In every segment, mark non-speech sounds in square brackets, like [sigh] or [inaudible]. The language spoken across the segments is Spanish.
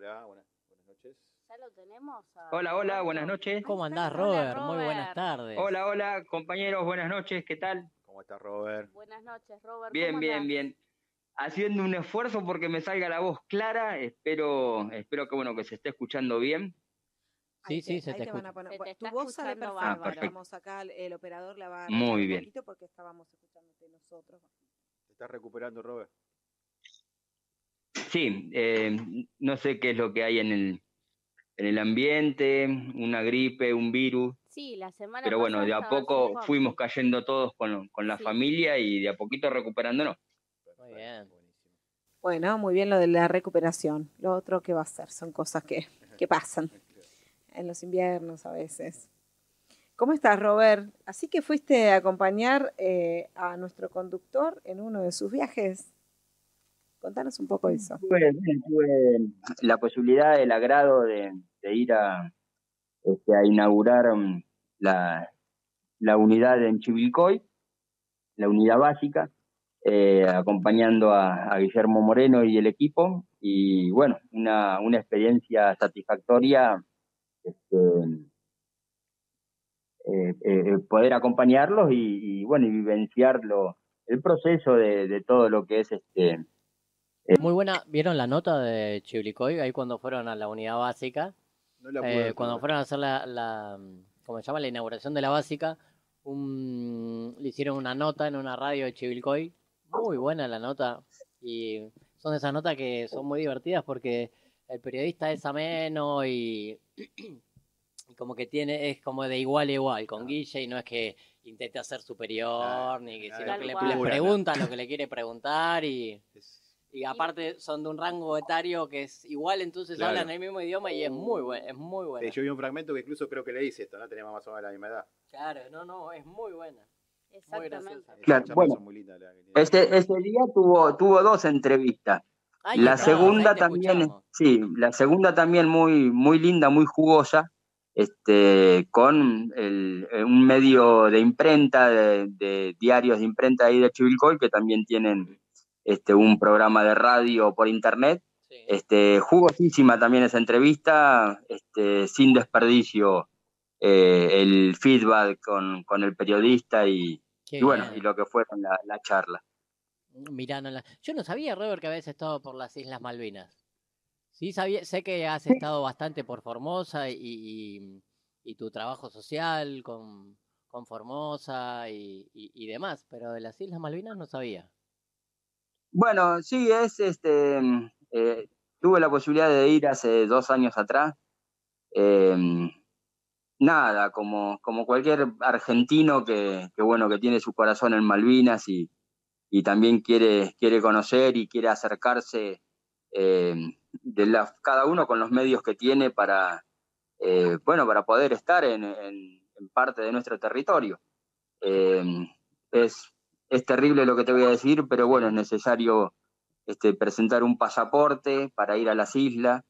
Hola, buenas, buenas noches. Ya lo tenemos. a Hola, buenas noches. ¿Cómo andás, Hola, Robert? Muy buenas tardes. Hola, hola, compañeros, buenas noches, ¿qué tal? ¿Cómo estás, Robert? Buenas noches, Robert. Bien, ¿cómo bien, andás? bien. Haciendo un esfuerzo porque me salga la voz clara, espero, espero que bueno, que se esté escuchando bien. Sí, Ahí sí, se ahí te van escucha. a poner- te tu voz sale perfecta. perfecto. Vamos acá, el, operador la va a Muy un bien. poquito porque estábamos escuchándote nosotros. ¿Te estás recuperando, Robert? Sí, eh, no sé qué es lo que hay en el, en el ambiente, una gripe, un virus, Sí, la semana pero bueno, de a poco fuimos cayendo todos con, con la Sí. familia y de a poquito recuperándonos. Muy bien. Buenísimo. Bueno, muy bien lo de la recuperación. Lo otro que va a ser son cosas que, que pasan en los inviernos a veces. ¿Cómo estás, Robert? Así que fuiste a acompañar eh, a nuestro conductor en uno de sus viajes. Contanos un poco eso. Tuve, la posibilidad, el agrado de, ir a, este, inaugurar mm, la, la unidad en Chivilcoy, la unidad básica, eh, acompañando a, Guillermo Moreno y el equipo. Y bueno, una, una experiencia satisfactoria este, eh, eh, poder acompañarlos y, y, bueno, y vivenciarlo, el proceso de todo lo que es este Muy buena. ¿Vieron la nota de Chiblicoy ahí cuando fueron a la unidad básica? No la Eh, pude cuando fueron a hacer la, la, ¿cómo se llama? La inauguración de la básica, un- le hicieron una nota en una radio de Chivilcoy. Muy buena la nota. Y son esas notas que son muy divertidas porque el periodista es ameno y, [clears throat] y como que tiene, es como de igual a igual con Guille y no es que intente ser superior, ni que sino que le, pregunta lo que le quiere preguntar y, Es- y aparte son de un rango etario que es igual, entonces Claro. hablan el mismo idioma y es muy bueno, es muy buena. Eh, yo vi un fragmento que incluso creo que le dice esto, ¿no? Tenemos más o menos la misma edad. Claro, no, no, es muy buena. Exactamente. Claro, bueno. muy lindas la que tiene. Ese, ese día tuvo, tuvo dos entrevistas. La segunda también, escuchamos. sí, la segunda también muy, muy linda, muy jugosa, este, con el, eh, un medio de imprenta, de, de diarios de imprenta ahí de Chivilcoy, que también tienen este, un programa de radio por internet. Sí. Este, jugosísima también esa entrevista, este, sin desperdicio eh, el feedback con, con el periodista y, bueno, y lo que fue la, la charla. Mirando la- Yo no sabía, Robert, que habías estado por las Islas Malvinas. Sí, sabía, sé que has estado bastante por Formosa y, y- y tu trabajo social con, con Formosa y, y- y demás, pero de las Islas Malvinas no sabía. Bueno, sí, es este. mm, eh, tuve la posibilidad de ir hace dos años atrás. Eh, nada, como, como cualquier argentino que, que, bueno, que tiene su corazón en Malvinas y, y también quiere, quiere conocer y quiere acercarse eh, de la, cada uno con los medios que tiene para, eh, bueno, para poder estar en, en, parte de nuestro territorio. Eh, es, es terrible lo que te voy a decir, pero bueno, es necesario este, presentar un pasaporte para ir a las islas,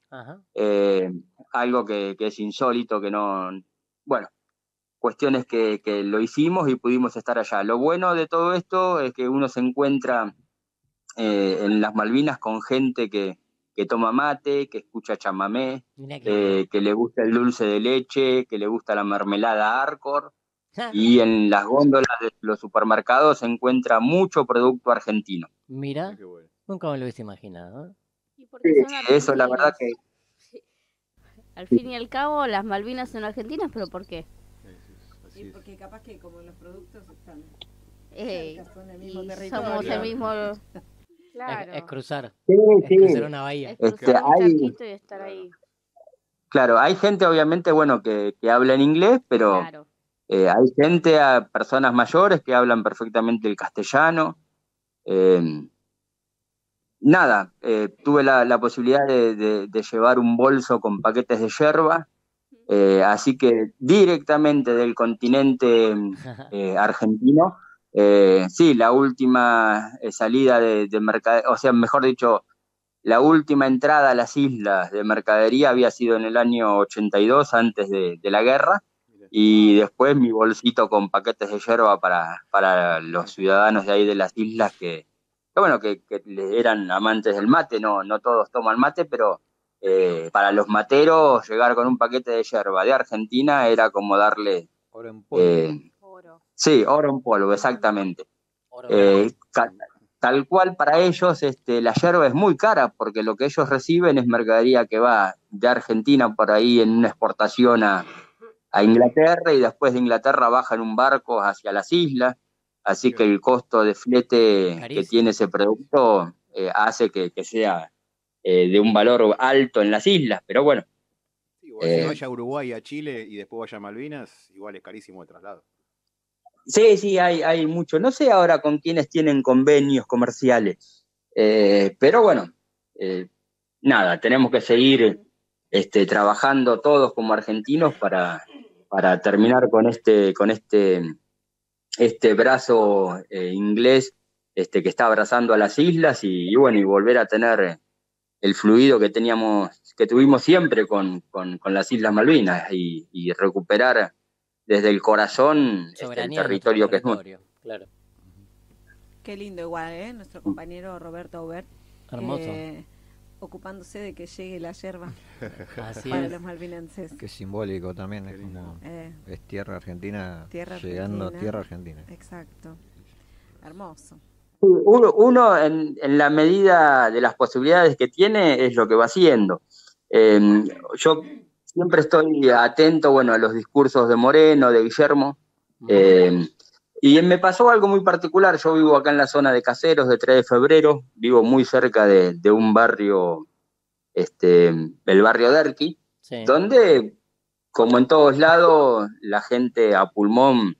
eh, algo que, que, es insólito, que no, bueno, cuestiones que, que, lo hicimos y pudimos estar allá. Lo bueno de todo esto es que uno se encuentra eh, en las Malvinas con gente que, que toma mate, que escucha chamamé, que... Eh, que le gusta el dulce de leche, que le gusta la mermelada Arcor. Y en las góndolas de los supermercados se encuentra mucho producto argentino. Mira, bueno. nunca me lo hubiese imaginado. ¿eh? ¿Y porque sí, eso la verdad que... [laughs] Al fin y al cabo, las Malvinas son argentinas, pero ¿por qué? Sí, porque capaz que como los productos están... Son el mismo y territorio. somos el mismo... [laughs] Claro. Es, es cruzar. Sí, es sí. cruzar una bahía. Es cruzar este, un hay... y estar ahí. Claro, hay gente obviamente, bueno, que, que habla en inglés, pero claro. Eh, hay gente, a personas mayores que hablan perfectamente el castellano. Eh, nada, eh, tuve la, la posibilidad de, de, de, llevar un bolso con paquetes de yerba, así que directamente del continente [laughs] argentino, sí, la última salida de, de mercadería, o sea, mejor dicho, la última entrada a las islas de mercadería había sido en el año 82, antes de, de la guerra, y después mi bolsito con paquetes de yerba para, para los ciudadanos de ahí de las islas que, que bueno, que, que, eran amantes del mate, no, no todos toman mate, pero eh, para los materos llegar con un paquete de yerba de Argentina era como darle... Oro en polvo. eh, Oro. sí, oro en polvo, exactamente. Oro Eh, tal cual para ellos este, la yerba es muy cara porque lo que ellos reciben es mercadería que va de Argentina por ahí en una exportación a, a Inglaterra y después de Inglaterra baja en un barco hacia las islas. Así que el costo de flete que tiene ese producto eh, hace que, que sea eh, de un valor alto en las islas. Pero bueno, igual eh, si vaya a Uruguay, a Chile y después vaya a Malvinas, igual es carísimo el traslado. Sí, sí, hay, hay mucho. No sé ahora con quiénes tienen convenios comerciales, pero bueno, nada, tenemos que seguir este, trabajando todos como argentinos para, para terminar con este, con este, este brazo eh, inglés este, que está abrazando a las islas y, y bueno, y volver a tener el fluido que teníamos, que tuvimos siempre con, con, con las Islas Malvinas y, y recuperar desde el corazón este, el territorio que es nuestro. Claro, Qué lindo igual, ¿eh? Nuestro compañero Roberto Aubert. hermoso. eh, ocupándose de que llegue la yerba [laughs] Así para es. los malvinenses. Que simbólico también, es como Eh, es tierra argentina Tierra llegando argentina. a tierra argentina. exacto. Hermoso. Uno, uno en, en la medida de las posibilidades que tiene es lo que va haciendo. Eh, yo siempre estoy atento, bueno, a los discursos de Moreno, de Guillermo, eh, y me pasó algo muy particular. Yo vivo acá en la zona de Caseros, de 3 de febrero, vivo muy cerca de, de un barrio, este, el barrio Derqui, Sí. donde, como en todos lados, la gente a pulmón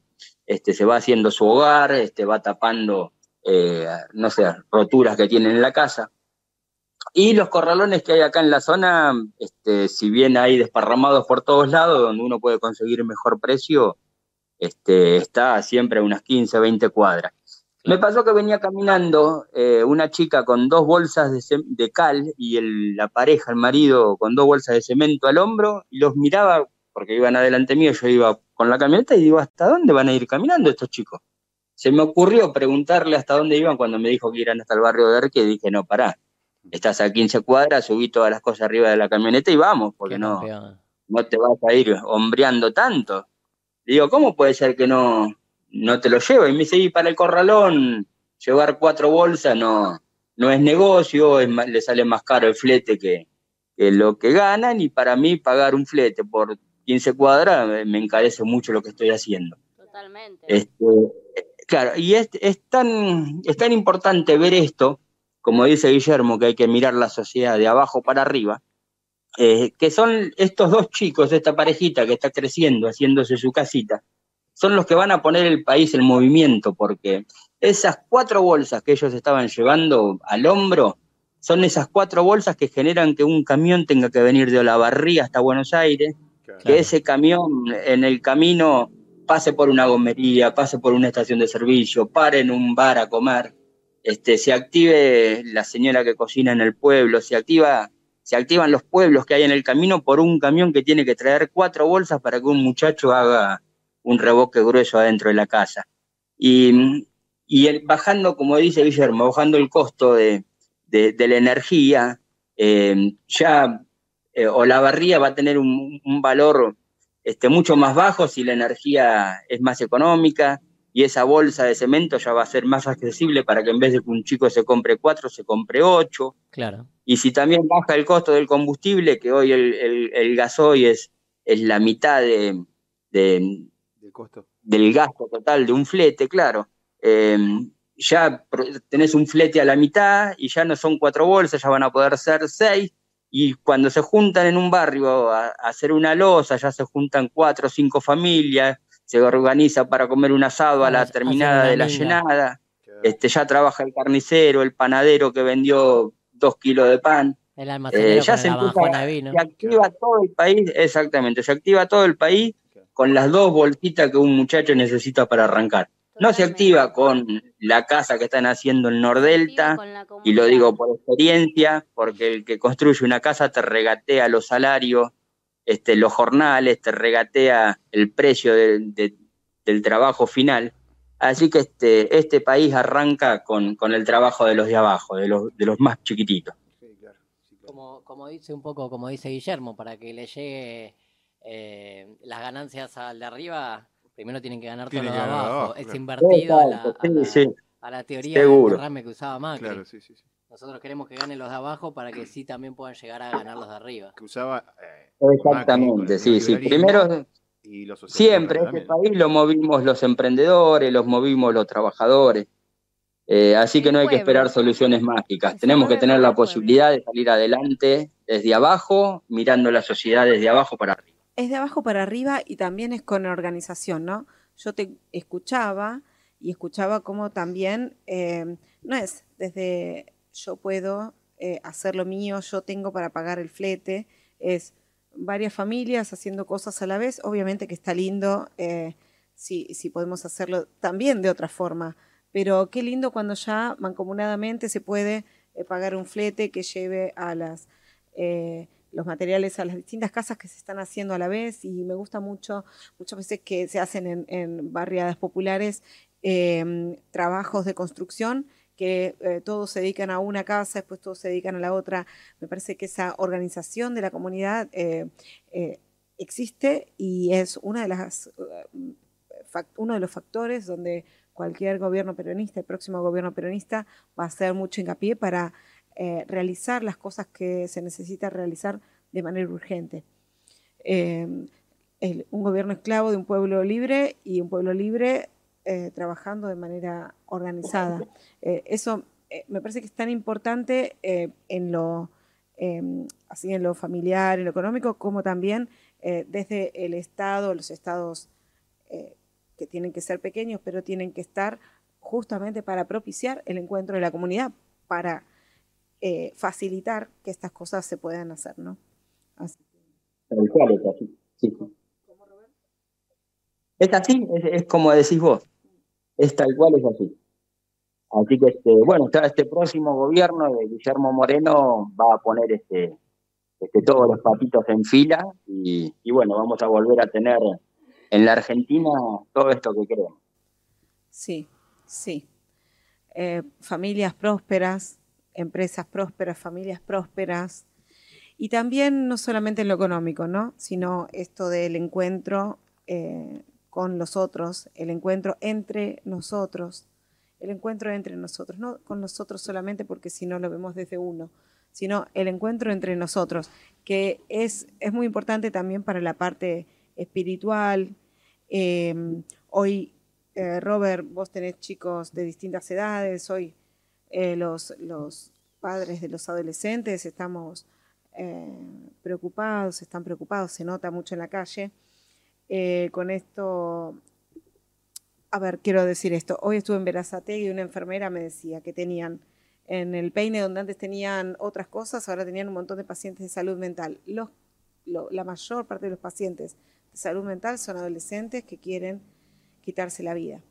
este, se va haciendo su hogar, este, va tapando, eh, no sé, roturas que tienen en la casa. Y los corralones que hay acá en la zona, este, si bien hay desparramados por todos lados, donde uno puede conseguir mejor precio, este, está siempre a unas 15, 20 cuadras. Me pasó que venía caminando eh, una chica con dos bolsas de, cal y el- la pareja, el marido, con dos bolsas de cemento al hombro y los miraba porque iban adelante mío, yo iba con la camioneta y digo, ¿hasta dónde van a ir caminando estos chicos? Se me ocurrió preguntarle hasta dónde iban cuando me dijo que iban hasta el barrio de Erque y dije, no, pará, estás a 15 cuadras, subí todas las cosas arriba de la camioneta y vamos, porque no, no te vas a ir hombreando tanto. Digo, ¿cómo puede ser que no, no te lo llevo? Y me dice, y para el corralón, llevar cuatro bolsas no, no es negocio, es más- le sale más caro el flete que, que lo que ganan, y para mí pagar un flete por 15 cuadras me- me encarece mucho lo que estoy haciendo. Totalmente. Este, claro, y es, es, tan, es tan importante ver esto, como dice Guillermo, que hay que mirar la sociedad de abajo para arriba, eh, que son estos dos chicos, esta parejita que está creciendo, haciéndose su casita, son los que van a poner el país en movimiento, porque esas cuatro bolsas que ellos estaban llevando al hombro, son esas cuatro bolsas que generan que un camión tenga que venir de Olavarría hasta Buenos Aires, Claro. que ese camión en el camino pase por una gomería, pase por una estación de servicio, pare en un bar a comer, este, se active la señora que cocina en el pueblo, se activa, se activan los pueblos que hay en el camino por un camión que tiene que traer cuatro bolsas para que un muchacho haga un reboque grueso adentro de la casa. Y, y el- bajando, como dice Guillermo, bajando el costo de, de- la energía, eh, ya eh, Olavarría va a tener un, un valor este, mucho más bajo si la energía es más económica y esa bolsa de cemento ya va a ser más accesible para que en vez de que un chico se compre cuatro, se compre ocho. Claro. Y si también baja el costo del combustible, que hoy el, el- el gasoil es, es la mitad de, de- Del costo. del gasto total de un flete, claro, eh, ya tenés un flete a la mitad y ya no son cuatro bolsas, ya van a poder ser seis. Y cuando se juntan en un barrio a, a hacer una losa, ya se juntan cuatro o cinco familias, se organiza para comer un asado a la Hacer terminada de la llenada, este, ya trabaja el carnicero, el panadero que vendió dos kilos de pan, El almacenero eh, ya con se la empieza, vino. se activa todo el país, exactamente, se activa todo el país con las dos bolsitas que un muchacho necesita para arrancar. No se activa con la casa que están haciendo en Nordelta, la y lo digo por experiencia, porque el que construye una casa te regatea los salarios, este, los jornales, te regatea el precio de- de- del trabajo final. Así que este, este país arranca con, con el trabajo de los de abajo, de los, de los más chiquititos. Sí, claro, sí, claro. Como, como dice un poco, como dice Guillermo, para que le llegue eh, las ganancias al de arriba, primero tienen que ganar todo lo de abajo. abajo, es claro. invertido a la, Exacto, a sí, la- sí. a la teoría Seguro. del derrame que usaba Macri. Claro, sí, sí, sí. Nosotros queremos que ganen los de abajo para que sí también puedan llegar a ganar los de arriba. Que usaba. eh, Exactamente, sí, sí. Primero, y los siempre este país lo movimos los emprendedores, los movimos los trabajadores. Eh, así que no hay que esperar soluciones mágicas. Tenemos que tener la posibilidad de salir adelante desde abajo, mirando la sociedad desde abajo para arriba. es de abajo para arriba y también es con organización, ¿no? Yo te escuchaba y escuchaba cómo también eh, no es desde yo puedo eh, hacer lo mío, yo tengo para pagar el flete, es varias familias haciendo cosas a la vez, obviamente que está lindo eh, si, podemos hacerlo también de otra forma, pero qué lindo cuando ya mancomunadamente se puede eh, pagar un flete que lleve a las... los materiales a las distintas casas que se están haciendo a la vez. Y me gusta mucho, muchas veces que se hacen en, barriadas populares trabajos de construcción que eh, todos se dedican a una casa, después todos se dedican a la otra. Me parece que esa organización de la comunidad eh, eh, existe y es una de las, uno de los factores donde cualquier gobierno peronista, el próximo gobierno peronista, va a hacer mucho hincapié para realizar las cosas que se necesita realizar de manera urgente. Un gobierno esclavo de un pueblo libre y un pueblo libre eh, trabajando de manera organizada. Eh, eso eh, me parece que es tan importante eh, en lo eh, así en lo familiar, en lo económico, como también eh, desde el Estado, los estados eh, que tienen que ser pequeños, pero tienen que estar justamente para propiciar el encuentro de la comunidad, para eh, facilitar que estas cosas se puedan hacer, ¿no? Así. Es así, es, es como decís vos. Es tal cual, es así. Así que, este, bueno, este próximo gobierno de Guillermo Moreno va a poner este, este, todos los patitos en fila y, y bueno, vamos a volver a tener en la Argentina todo esto que queremos. Sí, sí. Eh, familias prósperas, empresas prósperas, familias prósperas. Y también no solamente en lo económico, ¿no? Sino esto del encuentro eh, con los otros, el encuentro entre nosotros, el encuentro entre nosotros, no con nosotros solamente porque si no lo vemos desde uno, sino el encuentro entre nosotros, que es, es muy importante también para la parte espiritual. Eh, hoy eh, Robert, vos tenés chicos de distintas edades, hoy eh, los, los padres de los adolescentes estamos preocupados, están preocupados, se nota mucho en la calle. Eh, con esto, a ver, quiero decir esto, hoy estuve en Verazategui y una enfermera me decía que tenían en el peine donde antes tenían otras cosas, ahora tenían un montón de pacientes de salud mental. Los, lo- la mayor parte de los pacientes de salud mental son adolescentes que quieren quitarse la vida.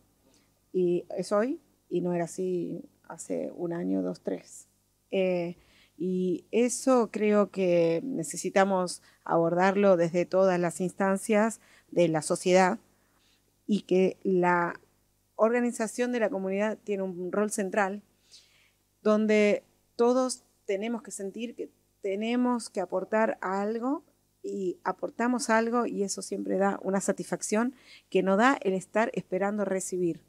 Y es hoy, y no era así hace un año, dos, tres. Eh, y eso creo que necesitamos abordarlo desde todas las instancias de la sociedad y que la organización de la comunidad tiene un rol central donde todos tenemos que sentir que tenemos que aportar algo y aportamos algo y eso siempre da una satisfacción que no da el estar esperando recibir.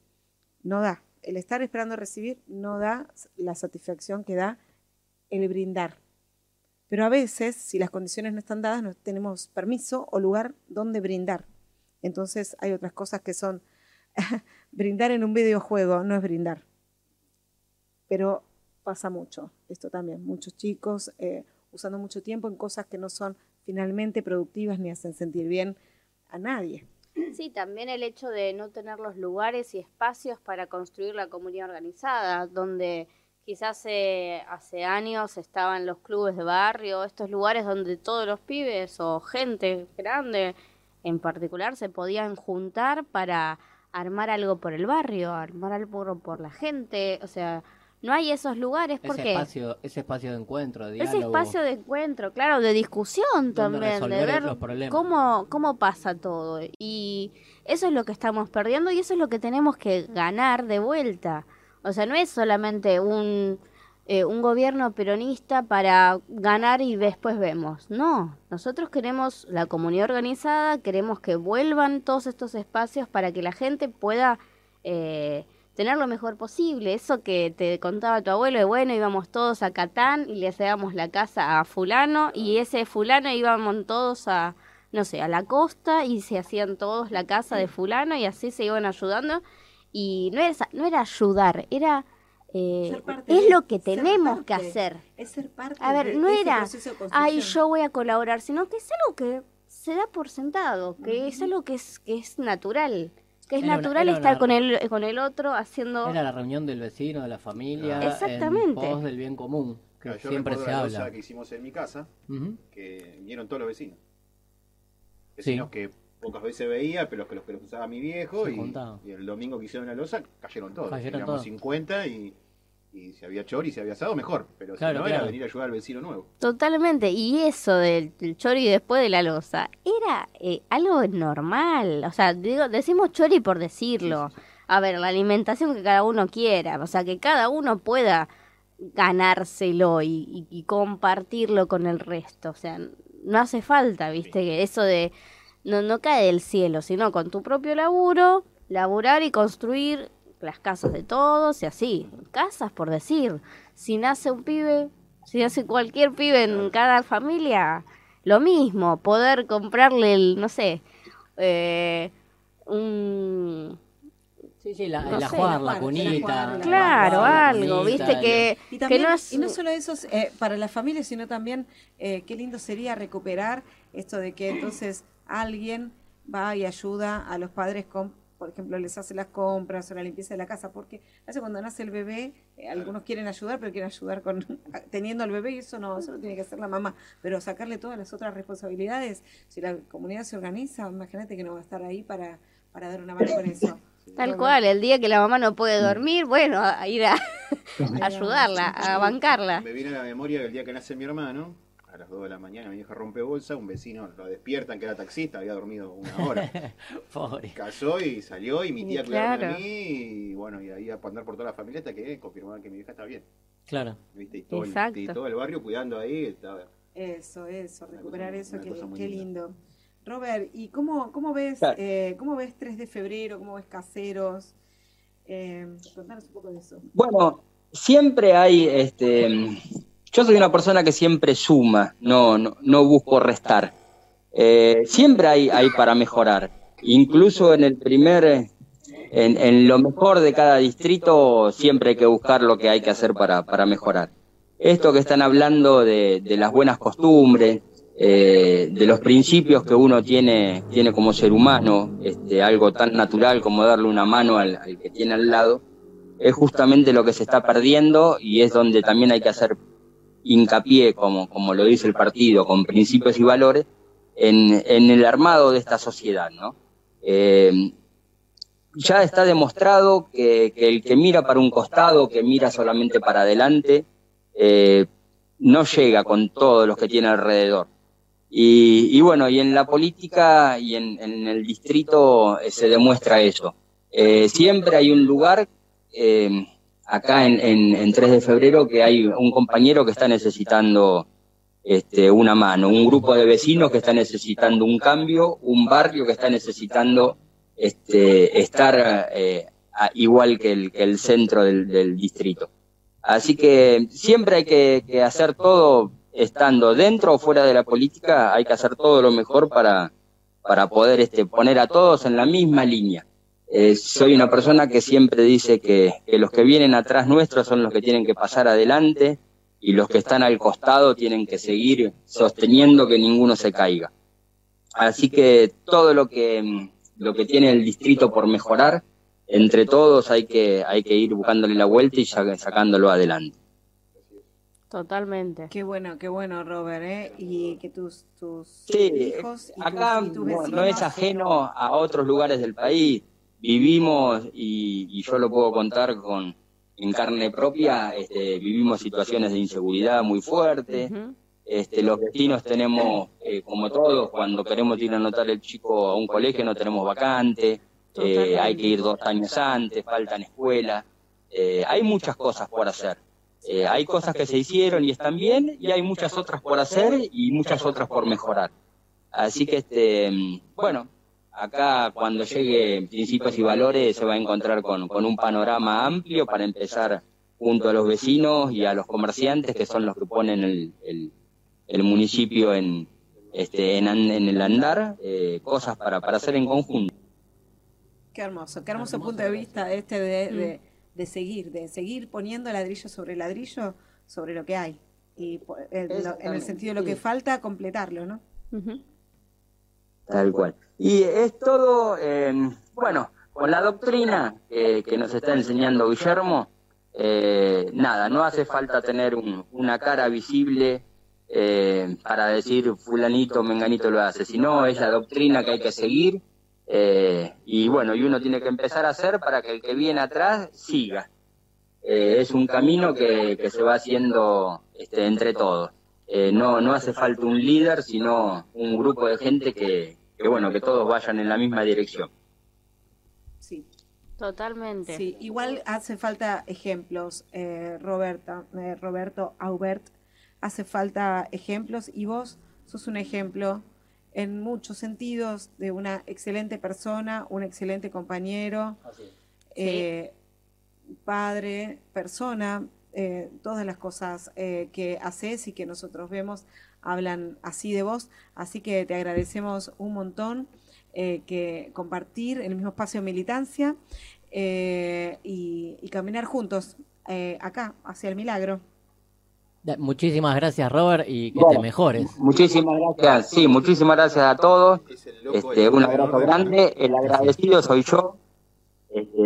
No da. El estar esperando recibir no da la satisfacción que da el brindar. Pero a veces, si las condiciones no están dadas, no tenemos permiso o lugar donde brindar. Entonces hay otras cosas que son [laughs] brindar en un videojuego, no es brindar. Pero pasa mucho, esto también, muchos chicos eh, usando mucho tiempo en cosas que no son finalmente productivas ni hacen sentir bien a nadie. Sí, también el hecho de no tener los lugares y espacios para construir la comunidad organizada, donde quizás eh, hace años estaban los clubes de barrio, estos lugares donde todos los pibes o gente grande en particular se podían juntar para armar algo por el barrio, armar algo por la gente, o sea, no hay esos lugares Ese porque espacio, ese espacio de encuentro, de ese espacio de encuentro, claro, de discusión también, de ver los problemas. cómo, cómo pasa todo. Y eso es lo que estamos perdiendo y eso es lo que tenemos que ganar de vuelta. O sea, no es solamente un eh, un gobierno peronista para ganar y después vemos. No, nosotros queremos la comunidad organizada, queremos que vuelvan todos estos espacios para que la gente pueda eh, tener lo mejor posible. Eso que te contaba tu abuelo, de bueno, íbamos todos a Catán y le hacíamos la casa a fulano y ese fulano íbamos todos a, no sé, a la costa y se hacían todos la casa de fulano y así se iban ayudando. Y no era, no era ayudar, era eh, es de- lo que tenemos que hacer. Es ser parte A ver, de no ese era, Ay, yo voy a colaborar, sino que es algo que se da por sentado, que es algo que es, que es natural. Que es Era natural estar una- con el, con el otro haciendo... Era la reunión del vecino, de la familia, Exactamente. en pos del bien común, que Claro, yo siempre recuerdo se la habla. que hicimos en mi casa, que vinieron todos los vecinos. Sí. Vecinos que pocas veces veía, pero los que los que los usaba mi viejo. Y, el domingo que hicieron la loza, cayeron todos. Cayeron todos. 50 y, y si había chori, si había asado, mejor. Pero Claro, si no, claro. era venir a ayudar al vecino nuevo. Totalmente, y eso del, del chori después de la loza, era eh, algo normal, o sea, digo, decimos chori por decirlo. A ver, la alimentación que cada uno quiera, o sea, que cada uno pueda ganárselo y, y- y compartirlo con el resto, o sea, no hace falta, viste, que eso de, no, no cae del cielo, sino con tu propio laburo, laburar y construir las casas de todos y así, casas por decir, si nace un pibe, si nace cualquier pibe en cada familia, lo mismo, poder comprarle el, no sé, eh, un... Sí, sí, la, No el ajuar, la cunita. ajuar, Claro, la algo, cunita, viste, que, Y, que no es... y no solo eso eh, para la familia, sino también eh, qué lindo sería recuperar esto de que entonces alguien va y ayuda a los padres con, por ejemplo, les hace las compras o la limpieza de la casa, porque hace cuando nace el bebé, eh, algunos quieren ayudar, pero quieren ayudar con [laughs] teniendo al bebé y eso no, eso lo tiene que hacer la mamá, pero sacarle todas las otras responsabilidades, si la comunidad se organiza, imagínate que no va a estar ahí para, para dar una mano con eso. [laughs] Tal cual, el día que la mamá no puede dormir, bueno, a ir a, a [laughs] ayudarla, a bancarla. Me viene a la memoria que el día que nace mi hermano, a las 2 de la mañana, mi hija rompe bolsa, un vecino lo despiertan que era taxista, había dormido una hora. [laughs] Pobre. Casó y salió y mi tía claro. a mí y bueno, y ahí a andar por toda la familia hasta que confirmaban que mi hija está bien. Claro. ¿viste? Y, todo el, Exacto. y todo el barrio cuidando ahí. Estaba, Eso, eso, Una recuperar cosa- eso, qué, lindo. Robert, ¿y cómo, cómo ves Claro. eh, cómo ves 3 de febrero? ¿Cómo ves caseros? Eh, contanos un poco de eso. Bueno, siempre hay, este, yo soy una persona que siempre suma, no, no, no busco restar. Eh, siempre hay, hay para mejorar. Incluso en el primer, en, en lo mejor de cada distrito, siempre hay que buscar lo que hay que hacer para, para mejorar. Esto que están hablando de, de las buenas costumbres, eh, de los principios que uno tiene, tiene como ser humano, este, algo tan natural como darle una mano al, al que tiene al lado, es justamente lo que se está perdiendo y es donde también hay que hacer hincapié, como, como lo dice el partido, con principios y valores, en, en el armado de esta sociedad, ¿no? Eh, ya está demostrado que, que el que mira para un costado, que mira solamente para adelante, eh, no llega con todos los que tiene alrededor. Y, bueno, y en la política y en, en el distrito eh, se demuestra eso. Siempre hay un lugar, acá en, en, en 3 de febrero, que hay un compañero que está necesitando este, una mano, un grupo de vecinos que está necesitando un cambio, un barrio que está necesitando este, estar eh, igual que el, que el centro del, del distrito. Así que siempre hay que, que hacer todo, estando dentro o fuera de la política, hay que hacer todo lo mejor para, para poder este, poner a todos en la misma línea. Eh, soy una persona que siempre dice que, que los que vienen atrás nuestros son los que tienen que pasar adelante y los que están al costado tienen que seguir sosteniendo que ninguno se caiga. Así que todo lo que, mm, lo que tiene el distrito por mejorar, entre todos hay que, hay que ir buscándole la vuelta y sa- sacándolo adelante. Totalmente. Qué bueno, qué bueno, Robert, ¿eh? Y que tus, tus Sí, hijos y acá tus, y tus no, vecinos... no es ajeno a otros lugares del país. Vivimos, y, y yo lo puedo contar con en carne propia, este, vivimos situaciones de inseguridad muy fuertes. Este, los vecinos tenemos, eh, como todos, cuando queremos ir a anotar el chico a un colegio no tenemos vacante, eh, hay que ir dos años antes, faltan escuelas, eh, hay muchas cosas por hacer. Hay cosas que se hicieron y están bien y hay muchas otras por hacer y muchas otras por mejorar. Así que, este, bueno, acá cuando llegue Principios y Valores se va a encontrar con, con un panorama amplio para empezar junto a los vecinos y a los comerciantes que son los que ponen el, el, el municipio en, este, en, en el andar, eh, cosas para, para hacer en conjunto. Qué hermoso, qué hermoso punto de vista este de, de- de seguir, de seguir poniendo ladrillo sobre ladrillo sobre lo que hay. Y po- en, lo- en el sentido de lo que sí. falta, completarlo, ¿no? Ujú. Tal cual. Y es todo, eh, bueno, con la doctrina que, nos está enseñando Guillermo, eh, nada, no hace falta tener un- una cara visible eh, para decir fulanito, menganito lo hace, sino es la doctrina que hay que seguir eh, y bueno, y uno tiene que empezar a hacer para que el que viene atrás siga. Eh, es un camino que, que se va haciendo este, entre todos. No, no hace falta un líder, sino un grupo de gente que, que, bueno, que todos vayan en la misma dirección. Sí. Totalmente. Sí, igual hace falta ejemplos, eh, Roberta, eh, Roberto, Aubert, hace falta ejemplos y vos sos un ejemplo en muchos sentidos de una excelente persona, un excelente compañero, eh, padre, persona, eh, todas las cosas eh, que haces y que nosotros vemos hablan así de vos, así que te agradecemos un montón eh, que compartir en el mismo espacio de militancia eh, y, y caminar juntos eh, acá hacia el milagro. Muchísimas gracias, Robert, y que Bueno. te mejores. Muchísimas gracias, sí, muchísimas gracias a todos. Este, un abrazo de- grande, el agradecido soy yo, este,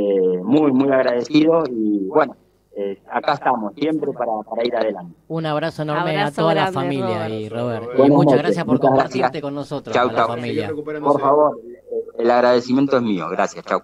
muy, muy agradecido y bueno, eh, acá estamos, siempre para, para ir adelante. Un abrazo enorme Abrazo a toda la familia Robert. y Robert. Y muchas noches, gracias por muchas compartirte gracias. con nosotros, Chau, a la chau. Familia. Por favor, el agradecimiento es mío, gracias, chao.